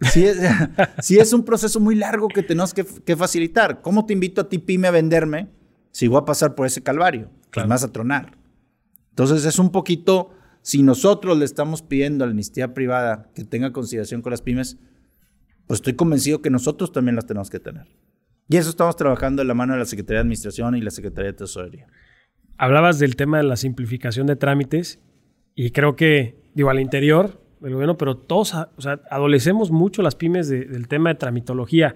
Sí es, es un proceso muy largo que tenemos que, facilitar. ¿Cómo te invito a ti, pyme, a venderme si voy a pasar por ese calvario? Pues claro. Pues a tronar. Entonces es un poquito, si nosotros le estamos pidiendo a la amnistía privada que tenga consideración con las pymes, pues estoy convencido que nosotros también las tenemos que tener. Y eso estamos trabajando en la mano de la Secretaría de Administración y la Secretaría de Tesorería. Hablabas del tema de la simplificación de trámites y creo que, digo, al interior del gobierno, pero todos, o sea, adolecemos mucho las pymes del tema de tramitología.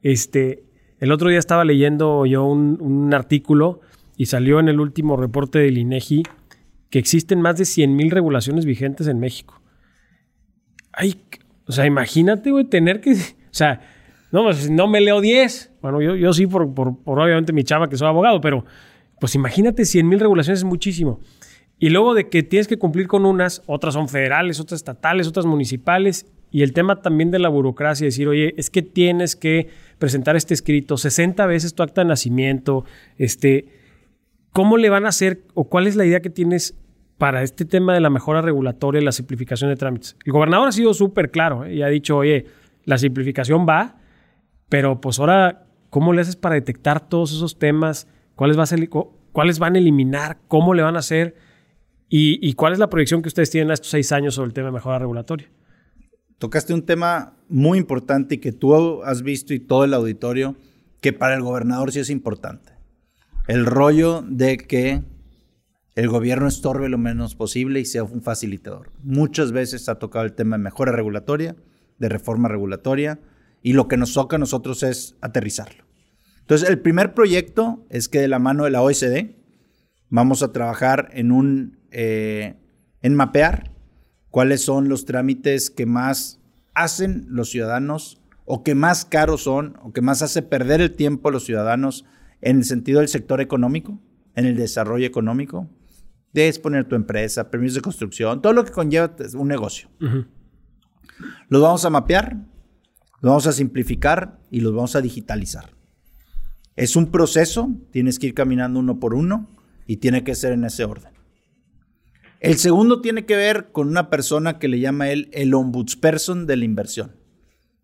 Este, el otro día estaba leyendo yo un, artículo y salió en el último reporte del INEGI que existen más de 100.000 regulaciones vigentes en México. Ay, o sea, imagínate, güey, tener que, o sea, no, pues, no me leo 10. Bueno, yo, sí, por, obviamente mi chava que soy abogado, pero pues imagínate 100.000 regulaciones es muchísimo. Y luego de que tienes que cumplir con unas, otras son federales, otras estatales, otras municipales. Y el tema también de la burocracia, decir, oye, es que tienes que presentar este escrito 60 veces tu acta de nacimiento, este, ¿cómo le van a hacer o cuál es la idea que tienes para este tema de la mejora regulatoria y la simplificación de trámites? El gobernador ha sido súper claro ¿eh? y ha dicho, oye, la simplificación va, pero pues ahora, ¿cómo le haces para detectar todos esos temas? ¿Cuáles, va a ser, ¿Cuáles van a eliminar? ¿Cómo le van a hacer? ¿Y, cuál es la proyección que ustedes tienen a estos seis años sobre el tema de mejora regulatoria? Tocaste un tema muy importante y que tú has visto y todo el auditorio, que para el gobernador sí es importante. El rollo de que el gobierno estorbe lo menos posible y sea un facilitador. Muchas veces ha tocado el tema de mejora regulatoria, de reforma regulatoria, y lo que nos toca a nosotros es aterrizarlo. Entonces, el primer proyecto es que de la mano de la OECD vamos a trabajar en un eh, en mapear cuáles son los trámites que más hacen los ciudadanos o que más caros son o que más hace perder el tiempo a los ciudadanos en el sentido del sector económico, en el desarrollo económico, de exponer tu empresa, permisos de construcción, todo lo que conlleva un negocio. Los vamos a mapear, los vamos a simplificar y los vamos a digitalizar. Es un proceso, tienes que ir caminando uno por uno y tiene que ser en ese orden. El segundo tiene que ver con una persona que le llama él el ombudsperson de la inversión.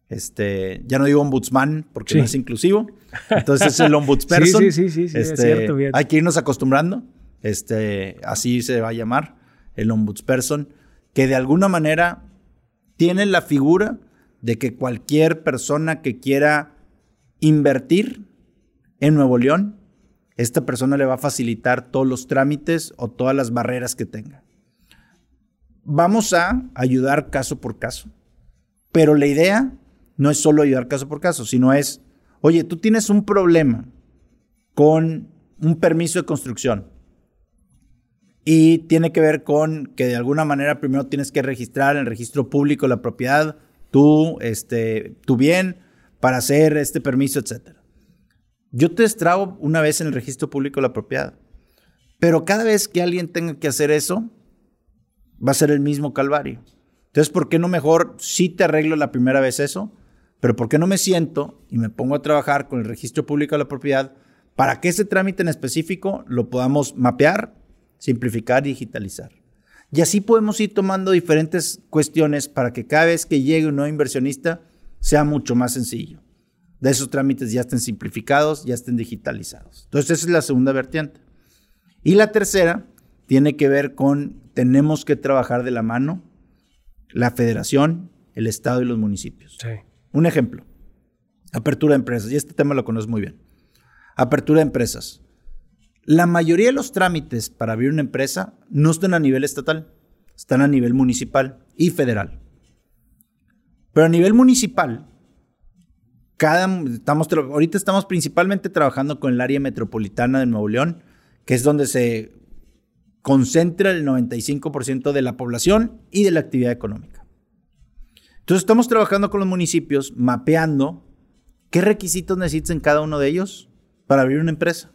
Este, ya no digo ombudsman porque no es inclusivo. Entonces es el ombudsperson. sí, sí, sí, sí, es este, cierto, Hay que irnos acostumbrando. Este, así se va a llamar el ombudsperson, que de alguna manera tiene la figura de que cualquier persona que quiera invertir en Nuevo León, esta persona le va a facilitar todos los trámites o todas las barreras que tenga. Vamos a ayudar caso por caso. Pero la idea no es solo ayudar caso por caso, sino es, oye, tú tienes un problema con un permiso de construcción y tiene que ver con que de alguna manera primero tienes que registrar en el registro público la propiedad, tú, este, tu bien, para hacer este permiso, etc. Yo te estrago una vez en el registro público la propiedad, pero cada vez que alguien tenga que hacer eso, va a ser el mismo calvario. Entonces, ¿por qué no mejor sí te arreglo la primera vez eso? Pero ¿por qué no me siento y me pongo a trabajar con el registro público de la propiedad para que ese trámite en específico lo podamos mapear, simplificar y digitalizar? Y así podemos ir tomando diferentes cuestiones para que cada vez que llegue un nuevo inversionista sea mucho más sencillo. De esos trámites ya estén simplificados, ya estén digitalizados. Entonces, esa es la segunda vertiente. Y la tercera tiene que ver con tenemos que trabajar de la mano la federación, el Estado y los municipios. Un ejemplo, apertura de empresas, y este tema lo conozco muy bien. Apertura de empresas. La mayoría de los trámites para abrir una empresa no están a nivel estatal, están a nivel municipal y federal. Pero a nivel municipal, cada, estamos, ahorita estamos principalmente trabajando con el área metropolitana de Nuevo León, que es donde se concentra el 95% de la población y de la actividad económica. Entonces estamos trabajando con los municipios, mapeando qué requisitos necesitan cada uno de ellos para abrir una empresa.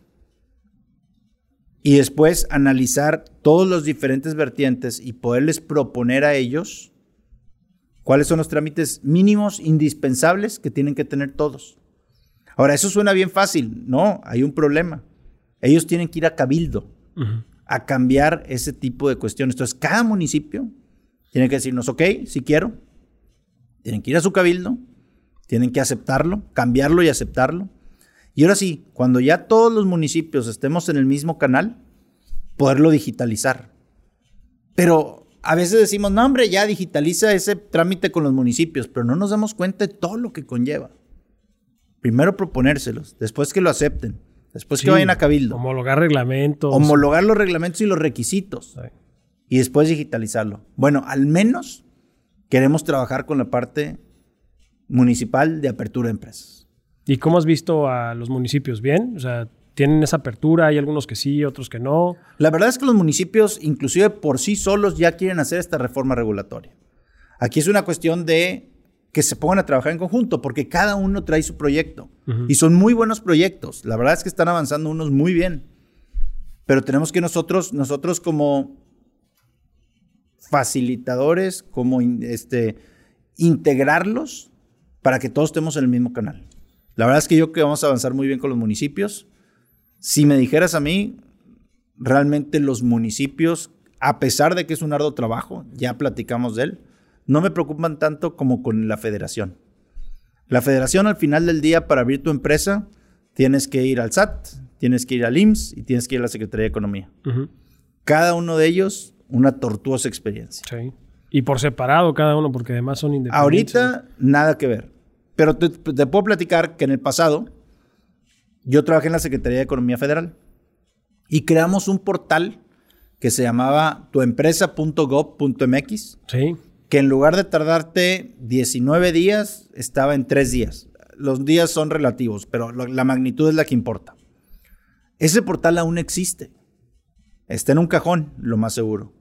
Y después analizar todos los diferentes vertientes y poderles proponer a ellos cuáles son los trámites mínimos indispensables que tienen que tener todos. Ahora, eso suena bien fácil. No, hay un problema. Ellos tienen que ir a cabildo a cambiar ese tipo de cuestiones. Entonces, cada municipio tiene que decirnos, ok, si quiero, tienen que ir a su cabildo, tienen que aceptarlo, cambiarlo y aceptarlo. Y ahora sí, cuando ya todos los municipios estemos en el mismo canal, poderlo digitalizar. Pero a veces decimos, no, hombre, ya digitaliza ese trámite con los municipios, pero no nos damos cuenta de todo lo que conlleva. Primero proponérselos, después que lo acepten, Después que vayan a Cabildo. Homologar reglamentos. Homologar los reglamentos y los requisitos. Y después digitalizarlo. Bueno, al menos queremos trabajar con la parte municipal de apertura de empresas. ¿Y cómo has visto a los municipios? ¿Bien? O sea, ¿tienen esa apertura? Hay algunos que sí, otros que no. La verdad es que los municipios, inclusive por sí solos, ya quieren hacer esta reforma regulatoria. Aquí es una cuestión de que se pongan a trabajar en conjunto, porque cada uno trae su proyecto. Y son muy buenos proyectos. La verdad es que están avanzando unos muy bien. Pero tenemos que nosotros, nosotros como facilitadores, como este, integrarlos para que todos estemos en el mismo canal. La verdad es que yo creo que vamos a avanzar muy bien con los municipios. Si me dijeras a mí, realmente los municipios, a pesar de que es un arduo trabajo, ya platicamos de él, no me preocupan tanto como con la federación. La federación al final del día para abrir tu empresa tienes que ir al SAT, tienes que ir al IMSS y tienes que ir a la Secretaría de Economía. Cada uno de ellos una tortuosa experiencia. Sí. Y por separado cada uno porque además son independientes. Ahorita nada que ver. Pero te, te puedo platicar que en el pasado yo trabajé en la Secretaría de Economía Federal y creamos un portal que se llamaba tuempresa.gov.mx. Sí que en lugar de tardarte 19 días, estaba en 3 días. Los días son relativos, pero la magnitud es la que importa. Ese portal aún existe. Está en un cajón, lo más seguro.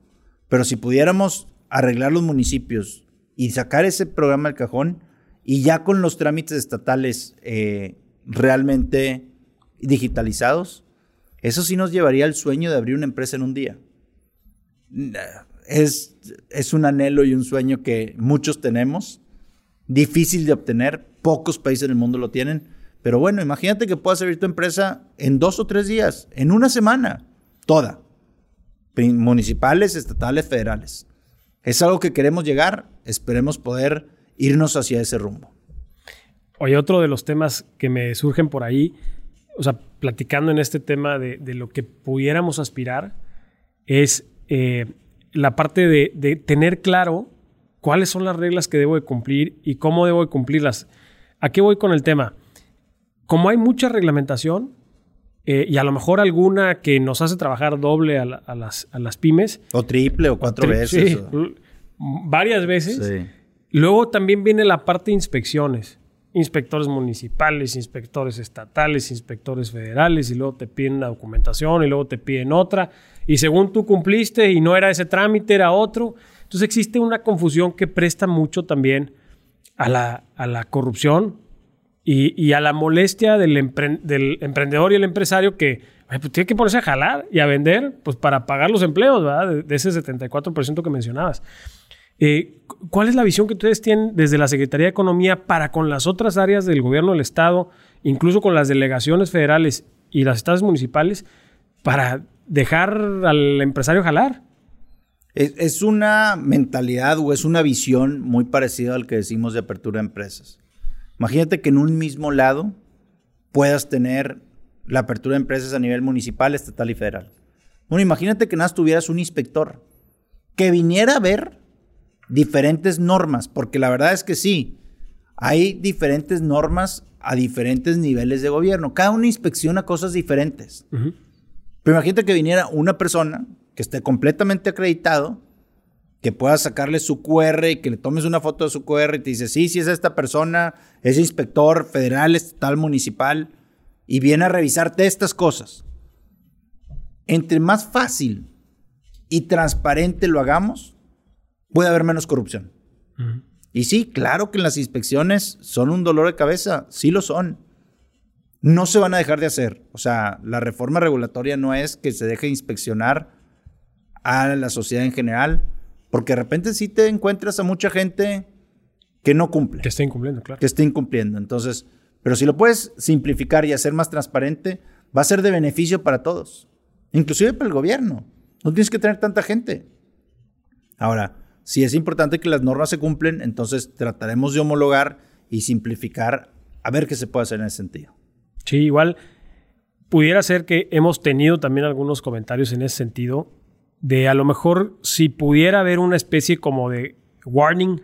Pero si pudiéramos arreglar los municipios y sacar ese programa del cajón y ya con los trámites estatales eh, realmente digitalizados, eso sí nos llevaría al sueño de abrir una empresa en un día es, es un anhelo y un sueño que muchos tenemos, difícil de obtener, pocos países en el mundo lo tienen, pero bueno, imagínate que puedas abrir tu empresa en dos o tres días, en una semana, toda, municipales, estatales, federales. Es algo que queremos llegar, esperemos poder irnos hacia ese rumbo. Oye, otro de los temas que me surgen por ahí, o sea, platicando en este tema de, lo que pudiéramos aspirar, es eh, la parte de, tener claro cuáles son las reglas que debo de cumplir y cómo debo de cumplirlas. ¿A qué voy con el tema? Como hay mucha reglamentación eh, y a lo mejor alguna que nos hace trabajar doble a, las, pymes. O triple o cuatro veces. varias veces. Luego también viene la parte de inspecciones. Inspectores municipales, inspectores estatales, inspectores federales, y luego te piden la documentación y luego te piden otra. Y según tú cumpliste y no era ese trámite, era otro. Entonces existe una confusión que presta mucho también a la, a la corrupción y, a la molestia del, del, emprendedor y el empresario que pues tiene que ponerse a jalar y a vender pues para pagar los empleos ¿verdad? De, ese 74% que mencionabas. Eh, ¿Cuál es la visión que ustedes tienen desde la Secretaría de Economía para con las otras áreas del gobierno del Estado, incluso con las delegaciones federales y las estados municipales, para dejar al empresario jalar? Es, es, una mentalidad o es una visión muy parecida al que decimos de apertura de empresas. Imagínate que en un mismo lado puedas tener la apertura de empresas a nivel municipal, estatal y federal. Bueno, imagínate que nada tuvieras un inspector que viniera a ver diferentes normas, porque la verdad es que sí, hay diferentes normas a diferentes niveles de gobierno. Cada uno inspecciona cosas diferentes. Pero imagínate que viniera una persona que esté completamente acreditado que puedas sacarle su QR y que le tomes una foto de su QR y te dice, sí, sí es esta persona, es inspector federal, estatal, municipal, y viene a revisarte estas cosas. Entre más fácil y transparente lo hagamos, puede haber menos corrupción. Y sí, claro que las inspecciones son un dolor de cabeza, sí lo son. No se van a dejar de hacer. O sea, la reforma regulatoria no es que se deje inspeccionar a la sociedad en general, porque de repente sí te encuentras a mucha gente que no cumple. Que está incumpliendo, claro. Que está incumpliendo. Entonces, pero si lo puedes simplificar y hacer más transparente, va a ser de beneficio para todos. Inclusive para el gobierno. No tienes que tener tanta gente. Ahora, si es importante que las normas se cumplen, entonces trataremos de homologar y simplificar a ver qué se puede hacer en ese sentido. Sí, igual pudiera ser que hemos tenido también algunos comentarios en ese sentido de a lo mejor si pudiera haber una especie como de warning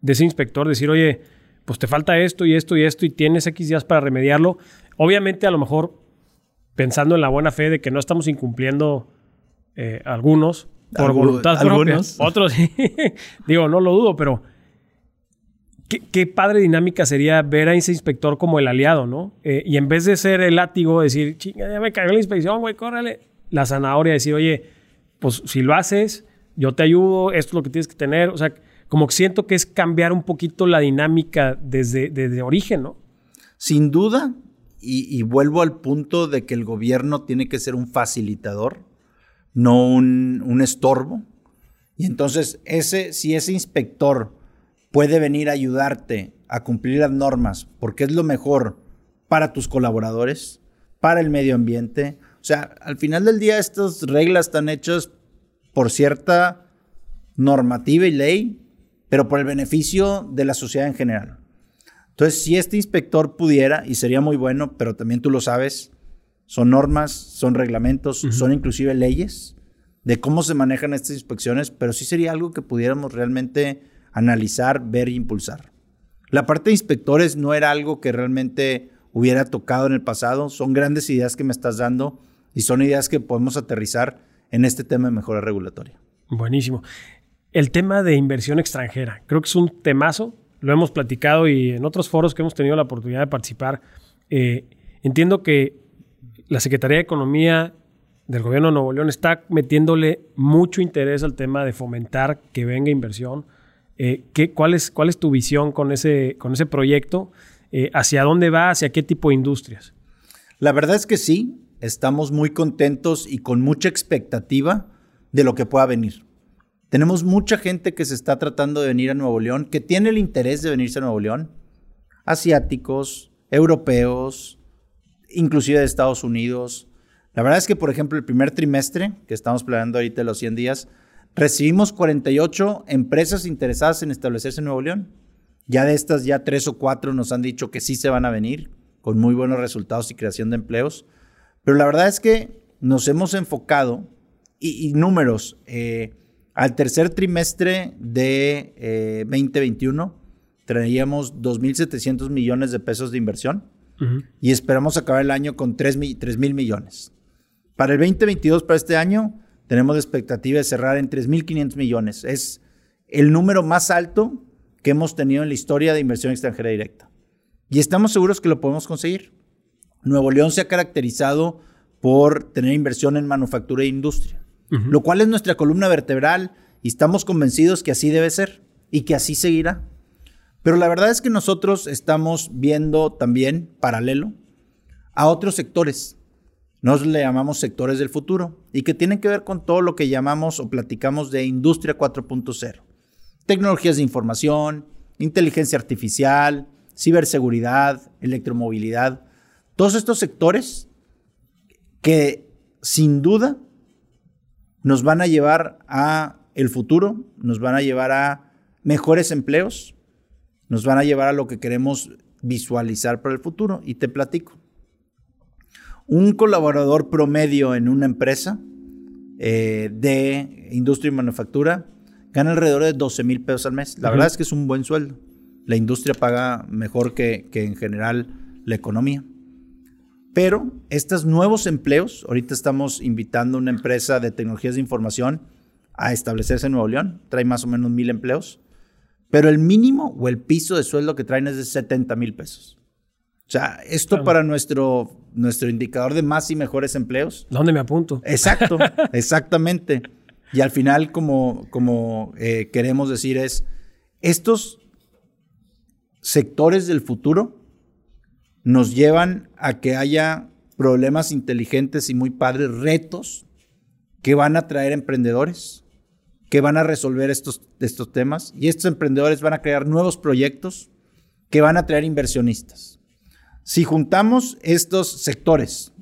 de ese inspector, decir, oye, pues te falta esto y esto y esto y tienes X días para remediarlo. Obviamente a lo mejor pensando en la buena fe de que no estamos incumpliendo eh, algunos por voluntad propia. Otros, digo, no lo dudo, pero qué, padre dinámica sería ver a ese inspector como el aliado, ¿no? Eh, y en vez de ser el látigo, decir, chinga, ya me cagó la inspección, güey, córrele. La zanahoria, decir, oye, pues si lo haces, yo te ayudo, esto es lo que tienes que tener. O sea, como que siento que es cambiar un poquito la dinámica desde, desde origen, ¿no? Sin duda, y, vuelvo al punto de que el gobierno tiene que ser un facilitador, no un, un estorbo. Y entonces, ese, si ese inspector puede venir a ayudarte a cumplir las normas, porque es lo mejor para tus colaboradores, para el medio ambiente, o sea, al final del día estas reglas están hechas por cierta normativa y ley, pero por el beneficio de la sociedad en general. Entonces, si este inspector pudiera, y sería muy bueno, pero también tú lo sabes, son normas, son reglamentos, son inclusive leyes de cómo se manejan estas inspecciones, pero sí sería algo que pudiéramos realmente analizar, ver e impulsar. La parte de inspectores no era algo que realmente hubiera tocado en el pasado, son grandes ideas que me estás dando y son ideas que podemos aterrizar en este tema de mejora regulatoria. Buenísimo. El tema de inversión extranjera, creo que es un temazo, lo hemos platicado y en otros foros que hemos tenido la oportunidad de participar, eh, entiendo que la Secretaría de Economía del Gobierno de Nuevo León está metiéndole mucho interés al tema de fomentar que venga inversión. Eh, ¿qué, cuál, es, ¿Cuál es tu visión con ese, con ese proyecto? Eh, ¿Hacia dónde va? ¿Hacia qué tipo de industrias? La verdad es que sí estamos muy contentos y con mucha expectativa de lo que pueda venir. Tenemos mucha gente que se está tratando de venir a Nuevo León, que tiene el interés de venirse a Nuevo León, asiáticos, europeos, inclusive de Estados Unidos. La verdad es que, por ejemplo, el primer trimestre, que estamos planeando ahorita los 100 días, recibimos 48 empresas interesadas en establecerse en Nuevo León. Ya de estas, ya tres o cuatro nos han dicho que sí se van a venir, con muy buenos resultados y creación de empleos. Pero la verdad es que nos hemos enfocado, y, números, eh, al tercer trimestre de 2021 eh, traíamos 2.700 millones de pesos de inversión y esperamos acabar el año con 3 mil millones. Para el 2022, para este año, tenemos la expectativa de cerrar en 3.500 millones. Es el número más alto que hemos tenido en la historia de inversión extranjera directa. Y estamos seguros que lo podemos conseguir. Nuevo León se ha caracterizado por tener inversión en manufactura e industria, lo cual es nuestra columna vertebral y estamos convencidos que así debe ser y que así seguirá. Pero la verdad es que nosotros estamos viendo también paralelo a otros sectores. Nos le llamamos sectores del futuro y que tienen que ver con todo lo que llamamos o platicamos de industria 4.0. Tecnologías de información, inteligencia artificial, ciberseguridad, electromovilidad. Todos estos sectores que sin duda nos van a llevar a el futuro, nos van a llevar a mejores empleos, nos van a llevar a lo que queremos visualizar para el futuro. Y te platico. Un colaborador promedio en una empresa eh, de industria y manufactura gana alrededor de 12 mil pesos al mes. La verdad es que es un buen sueldo. La industria paga mejor que, que en general la economía. Pero estos nuevos empleos, ahorita estamos invitando a una empresa de tecnologías de información a establecerse en Nuevo León, trae más o menos mil empleos, pero el mínimo o el piso de sueldo que traen es de 70 mil pesos. O sea, esto para nuestro, nuestro indicador de más y mejores empleos. ¿Dónde me apunto? Exacto, exactamente. Y al final, como, como eh, queremos decir, es estos sectores del futuro nos llevan a que haya problemas inteligentes y muy padres, retos que van a traer emprendedores, que van a resolver estos, estos temas y estos emprendedores van a crear nuevos proyectos que van a traer inversionistas. Si juntamos estos sectores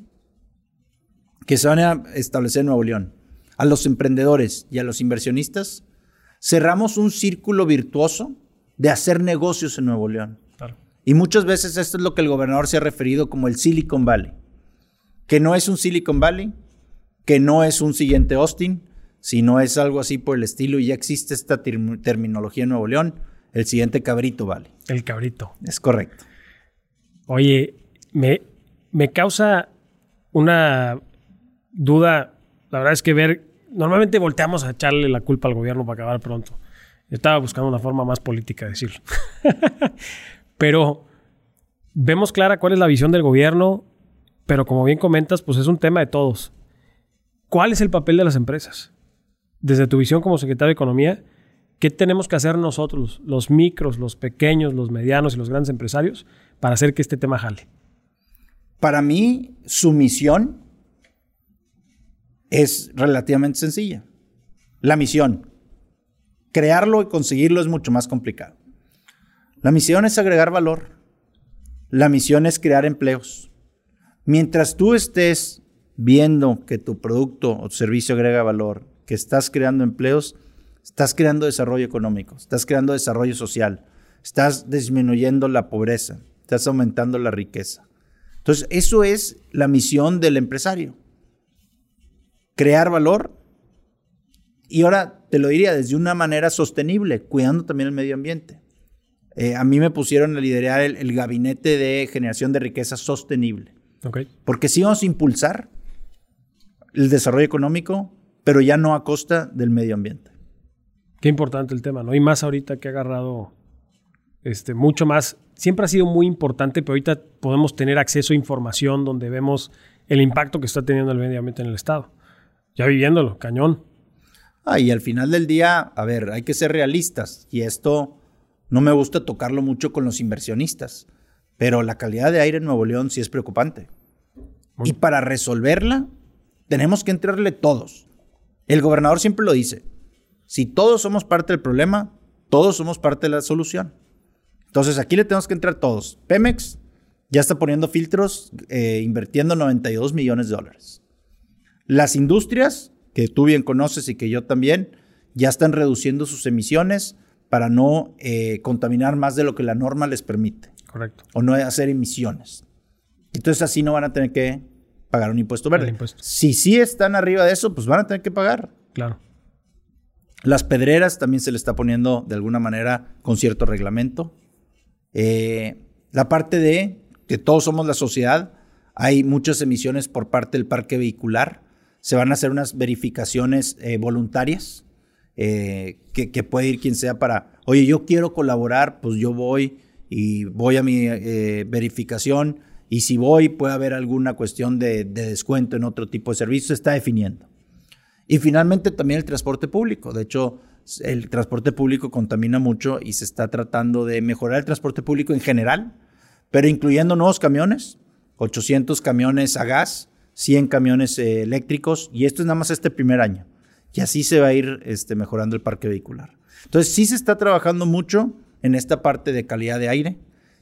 que se van a establecer en Nuevo León, a los emprendedores y a los inversionistas, cerramos un círculo virtuoso de hacer negocios en Nuevo León. Y muchas veces esto es lo que el gobernador se ha referido como el Silicon Valley, que no es un Silicon Valley, que no es un siguiente Austin, sino es algo así por el estilo y ya existe esta terminología en Nuevo León, el siguiente Cabrito Valley. El Cabrito. Es correcto. Oye, me, me causa una duda, la verdad es que ver, normalmente volteamos a echarle la culpa al gobierno para acabar pronto. estaba buscando una forma más política de decirlo. Pero vemos clara cuál es la visión del gobierno, pero como bien comentas, pues es un tema de todos. ¿Cuál es el papel de las empresas? Desde tu visión como secretario de Economía, ¿qué tenemos que hacer nosotros, los micros, los pequeños, los medianos y los grandes empresarios, para hacer que este tema jale? Para mí, su misión es relativamente sencilla. La misión. Crearlo y conseguirlo es mucho más complicado. La misión es agregar valor. La misión es crear empleos. Mientras tú estés viendo que tu producto o servicio agrega valor, que estás creando empleos, estás creando desarrollo económico, estás creando desarrollo social, estás disminuyendo la pobreza, estás aumentando la riqueza. Entonces, eso es la misión del empresario. Crear valor. Y ahora te lo diría desde una manera sostenible, cuidando también el medio ambiente. Eh, a mí me pusieron a liderar el, gabinete de generación de riqueza sostenible. Porque sí vamos a impulsar el desarrollo económico, pero ya no a costa del medio ambiente. Qué importante el tema, ¿no? Y más ahorita que ha agarrado este, mucho más. Siempre ha sido muy importante, pero ahorita podemos tener acceso a información donde vemos el impacto que está teniendo el medio ambiente en el Estado. Ya viviéndolo, cañón. Ah, y al final del día, a ver, hay que ser realistas. Y esto no me gusta tocarlo mucho con los inversionistas, pero la calidad de aire en Nuevo León sí es preocupante. Y para resolverla, tenemos que entrarle todos. El gobernador siempre lo dice. Si todos somos parte del problema, todos somos parte de la solución. Entonces aquí le tenemos que entrar todos. Pemex ya está poniendo filtros, eh, invirtiendo 92 millones de dólares. Las industrias, que tú bien conoces y que yo también, ya están reduciendo sus emisiones para no eh, contaminar más de lo que la norma les permite. Correcto. O no hacer emisiones. Entonces así no van a tener que pagar un impuesto verde. Si sí están arriba de eso, pues van a tener que pagar. Claro. Las pedreras también se le está poniendo de alguna manera con cierto reglamento. Eh, la parte de que todos somos la sociedad, hay muchas emisiones por parte del parque vehicular. Se van a hacer unas verificaciones eh, voluntarias eh, que, puede ir quien sea para, oye, yo quiero colaborar, pues yo voy y voy a mi eh, verificación y si voy puede haber alguna cuestión de, descuento en otro tipo de servicio, se está definiendo. Y finalmente también el transporte público. De hecho, el transporte público contamina mucho y se está tratando de mejorar el transporte público en general, pero incluyendo nuevos camiones, 800 camiones a gas, 100 camiones eh, eléctricos, y esto es nada más este primer año. Y así se va a ir este, mejorando el parque vehicular. Entonces sí se está trabajando mucho en esta parte de calidad de aire,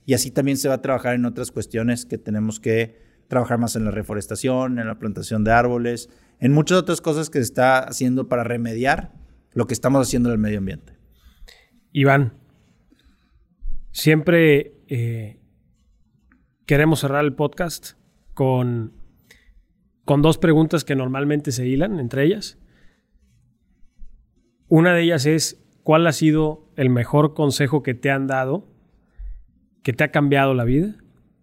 y así también se va a trabajar en otras cuestiones que tenemos que trabajar más en la reforestación, en la plantación de árboles, en muchas otras cosas que se está haciendo para remediar lo que estamos haciendo en el medio ambiente. Iván, siempre eh, queremos cerrar el podcast con, con dos preguntas que normalmente se hilan entre ellas. Una de ellas es, ¿cuál ha sido el mejor consejo que te han dado, que te ha cambiado la vida?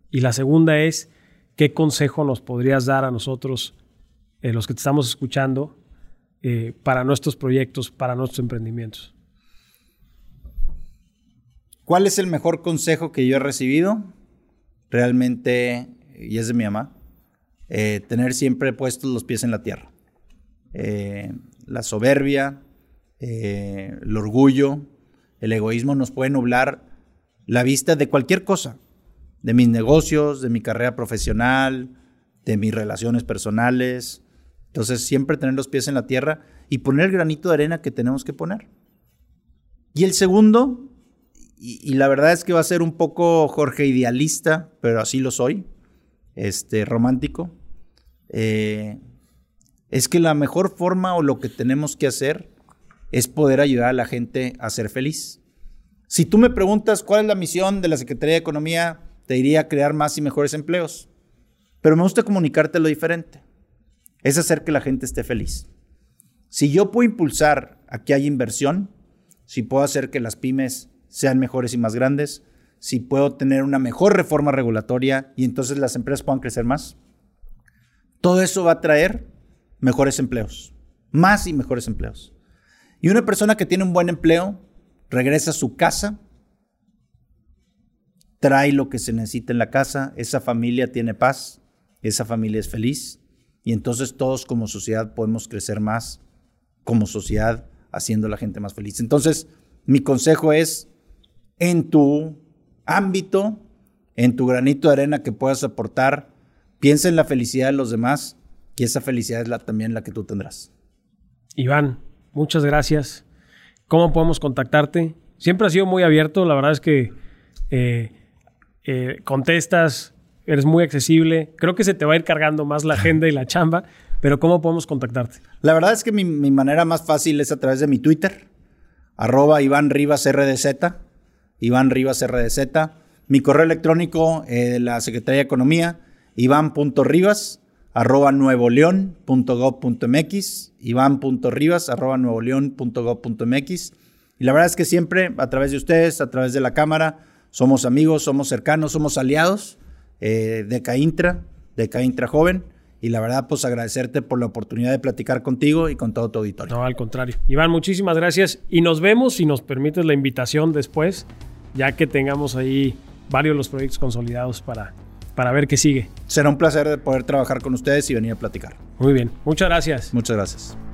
Y la segunda es, ¿qué consejo nos podrías dar a nosotros, eh, los que te estamos escuchando, eh, para nuestros proyectos, para nuestros emprendimientos? ¿Cuál es el mejor consejo que yo he recibido? Realmente, y es de mi mamá, eh, tener siempre puestos los pies en la tierra. Eh, la soberbia, el orgullo, el egoísmo nos pueden nublar la vista de cualquier cosa, de mis negocios, de mi carrera profesional, de mis relaciones personales, entonces, siempre tener los pies en la tierra y poner el granito de arena que tenemos que poner. Y el segundo, y, la verdad es que va a ser un poco Jorge idealista, pero así lo soy, este, romántico, eh, es que la mejor forma o lo que tenemos que hacer es poder ayudar a la gente a ser feliz. Si tú me preguntas cuál es la misión de la Secretaría de Economía, te diría crear más y mejores empleos. Pero me gusta comunicarte lo diferente es hacer que la gente esté feliz. Si yo puedo impulsar a que haya inversión, si puedo hacer que las pymes sean mejores y más grandes, si puedo tener una mejor reforma regulatoria y entonces las empresas puedan crecer más, todo eso va a traer mejores empleos, más y mejores empleos. Y una persona que tiene un buen empleo regresa a su casa, trae lo que se necesita en la casa, esa familia tiene paz, esa familia es feliz y entonces todos como sociedad podemos crecer más como sociedad haciendo a la gente más feliz. Entonces, mi consejo es, en tu ámbito, en tu granito de arena que puedas aportar, piensa en la felicidad de los demás, y esa felicidad es la, también la que tú tendrás. Iván, muchas gracias. ¿Cómo podemos contactarte? Siempre ha sido muy abierto, la verdad es que eh, eh, contestas eres muy accesible. Creo que se te va a ir cargando más la agenda y la chamba, pero ¿cómo podemos contactarte? La verdad es que mi, manera más fácil es a través de mi Twitter, arroba Iván Rivas RDZ, Iván Rivas RDZ. Mi correo electrónico eh, de la Secretaría de Economía, iván.rivas arroba nuevoleón.gov.mx, iván.rivas arroba nuevoleón.gov.mx. Y la verdad es que siempre a través de ustedes, a través de la cámara, somos amigos, somos cercanos, somos aliados eh, de Caintra, de Caintra Joven. Y la verdad, pues agradecerte por la oportunidad de platicar contigo y con todo tu auditorio. No, al contrario. Iván, muchísimas gracias. Y nos vemos si nos permites la invitación después, ya que tengamos ahí varios de los proyectos consolidados para, para ver qué sigue. Será un placer de poder trabajar con ustedes y venir a platicar. Muy bien. Muchas gracias. Muchas gracias.